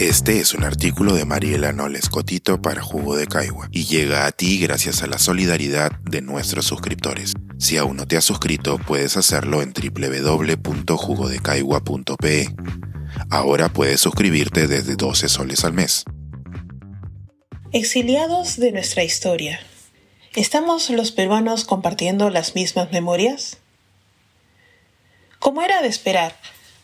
Este es un artículo de Mariela Noles Cotito para Jugo de Caigua y llega a ti gracias a la solidaridad de nuestros suscriptores. Si aún no te has suscrito, puedes hacerlo en www.jugodecaigua.pe. Ahora puedes suscribirte desde 12 soles al mes. Exiliados de nuestra historia. ¿Estamos los peruanos compartiendo las mismas memorias? Como era de esperar,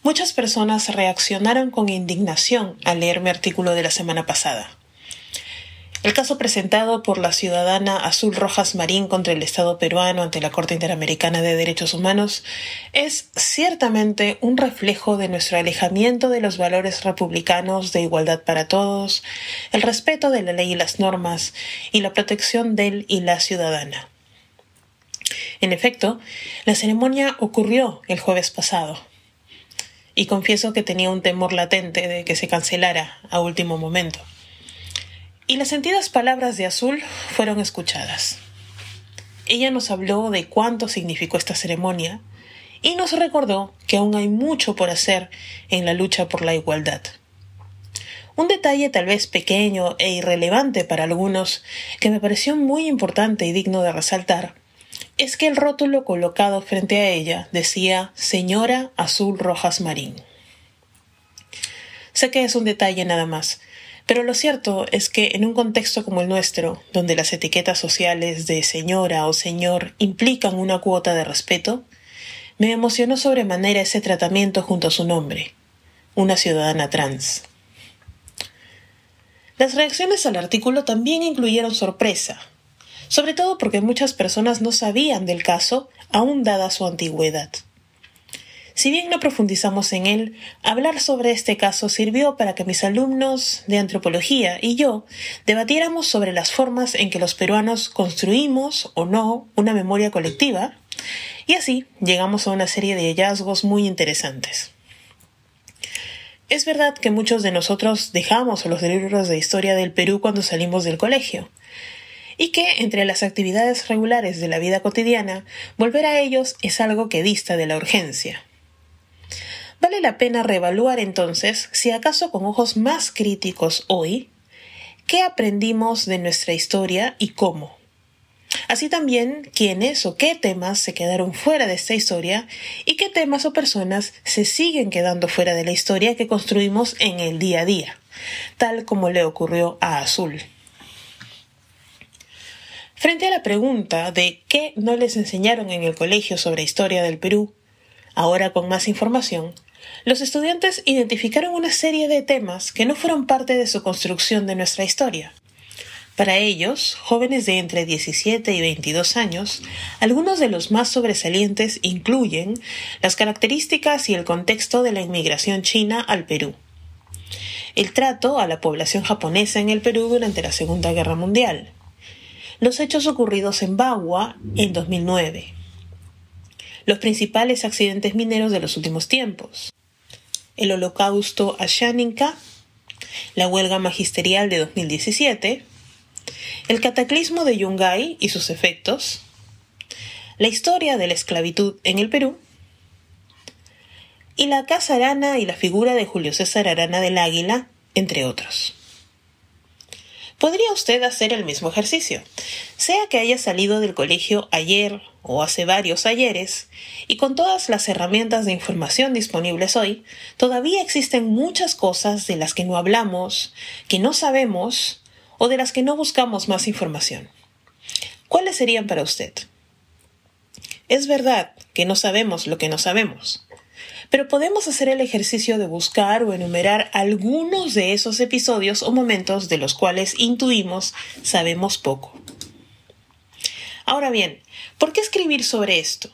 Muchas personas reaccionaron con indignación al leer mi artículo de la semana pasada. El caso presentado por la ciudadana Azul Rojas Marín contra el Estado peruano ante la Corte Interamericana de Derechos Humanos es ciertamente un reflejo de nuestro alejamiento de los valores republicanos de igualdad para todos, el respeto de la ley y las normas y la protección del y la ciudadana. En efecto, la ceremonia ocurrió el jueves pasado y confieso que tenía un temor latente de que se cancelara a último momento. Y las sentidas palabras de Azul fueron escuchadas. Ella nos habló de cuánto significó esta ceremonia y nos recordó que aún hay mucho por hacer en la lucha por la igualdad. Un detalle tal vez pequeño e irrelevante para algunos que me pareció muy importante y digno de resaltar es que el rótulo colocado frente a ella decía Señora Azul Rojas Marín. Sé que es un detalle nada más, pero lo cierto es que en un contexto como el nuestro, donde las etiquetas sociales de señora o señor implican una cuota de respeto, me emocionó sobremanera ese tratamiento junto a su nombre, una ciudadana trans. Las reacciones al artículo también incluyeron sorpresa, sobre todo porque muchas personas no sabían del caso aún dada su antigüedad. Si bien no profundizamos en él, hablar sobre este caso sirvió para que mis alumnos de antropología y yo debatiéramos sobre las formas en que los peruanos construimos o no una memoria colectiva, y así llegamos a una serie de hallazgos muy interesantes. Es verdad que muchos de nosotros dejamos los libros de historia del Perú cuando salimos del colegio, y que entre las actividades regulares de la vida cotidiana, volver a ellos es algo que dista de la urgencia. Vale la pena reevaluar entonces, si acaso con ojos más críticos hoy, qué aprendimos de nuestra historia y cómo. Así también quiénes o qué temas se quedaron fuera de esta historia y qué temas o personas se siguen quedando fuera de la historia que construimos en el día a día, tal como le ocurrió a Azul. Frente a la pregunta de qué no les enseñaron en el colegio sobre historia del Perú, ahora con más información, los estudiantes identificaron una serie de temas que no fueron parte de su construcción de nuestra historia. Para ellos, jóvenes de entre 17 y 22 años, algunos de los más sobresalientes incluyen las características y el contexto de la inmigración china al Perú, el trato a la población japonesa en el Perú durante la Segunda Guerra Mundial, los hechos ocurridos en Bagua en 2009, los principales accidentes mineros de los últimos tiempos, el holocausto Ashaninka, la huelga magisterial de 2017, el cataclismo de Yungay y sus efectos, la historia de la esclavitud en el Perú, y la Casa Arana y la figura de Julio César Arana del Águila, entre otros. Podría usted hacer el mismo ejercicio, sea que haya salido del colegio ayer o hace varios ayeres, y con todas las herramientas de información disponibles hoy, todavía existen muchas cosas de las que no hablamos, que no sabemos o de las que no buscamos más información. ¿Cuáles serían para usted? Es verdad que no sabemos lo que no sabemos, pero podemos hacer el ejercicio de buscar o enumerar algunos de esos episodios o momentos de los cuales intuimos sabemos poco. Ahora bien, ¿por qué escribir sobre esto?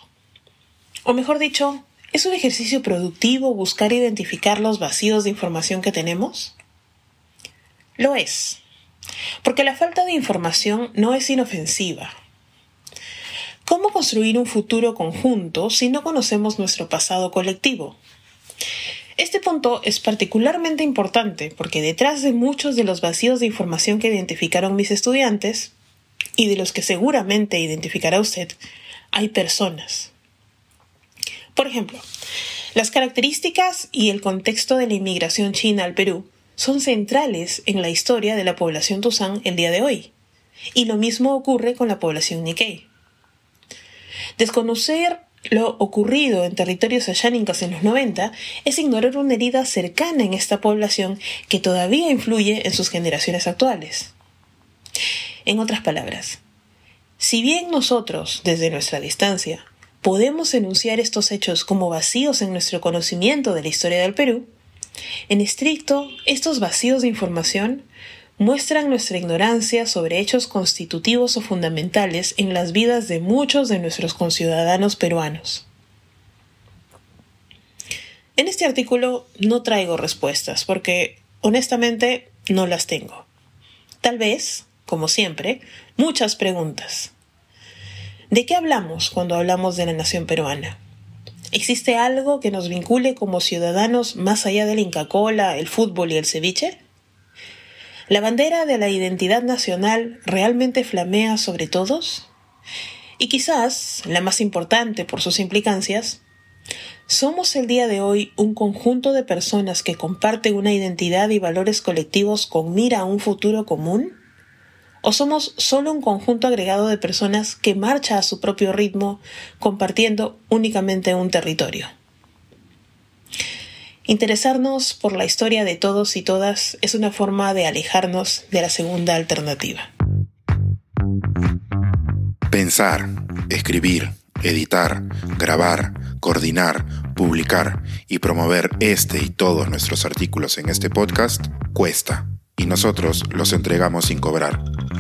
O mejor dicho, ¿es un ejercicio productivo buscar identificar los vacíos de información que tenemos? Lo es, porque la falta de información no es inofensiva, ¿Cómo construir un futuro conjunto si no conocemos nuestro pasado colectivo? Este punto es particularmente importante porque detrás de muchos de los vacíos de información que identificaron mis estudiantes, y de los que seguramente identificará usted, hay personas. Por ejemplo, las características y el contexto de la inmigración china al Perú son centrales en la historia de la población Tuzán el día de hoy. Y lo mismo ocurre con la población Nikkei. Desconocer lo ocurrido en territorios ayánicas en los 90 es ignorar una herida cercana en esta población que todavía influye en sus generaciones actuales. En otras palabras, si bien nosotros, desde nuestra distancia, podemos enunciar estos hechos como vacíos en nuestro conocimiento de la historia del Perú, en estricto, estos vacíos de información muestran nuestra ignorancia sobre hechos constitutivos o fundamentales en las vidas de muchos de nuestros conciudadanos peruanos. En este artículo no traigo respuestas porque, honestamente, no las tengo. Tal vez, como siempre, muchas preguntas. ¿De qué hablamos cuando hablamos de la nación peruana? ¿Existe algo que nos vincule como ciudadanos más allá de la Inca Cola, el fútbol y el ceviche? ¿La bandera de la identidad nacional realmente flamea sobre todos? Y quizás, la más importante por sus implicancias, ¿somos el día de hoy un conjunto de personas que comparten una identidad y valores colectivos con mira a un futuro común? ¿O somos solo un conjunto agregado de personas que marcha a su propio ritmo, compartiendo únicamente un territorio? Interesarnos por la historia de todos y todas es una forma de alejarnos de la segunda alternativa. Pensar, escribir, editar, grabar, coordinar, publicar y promover este y todos nuestros artículos en este podcast cuesta y nosotros los entregamos sin cobrar.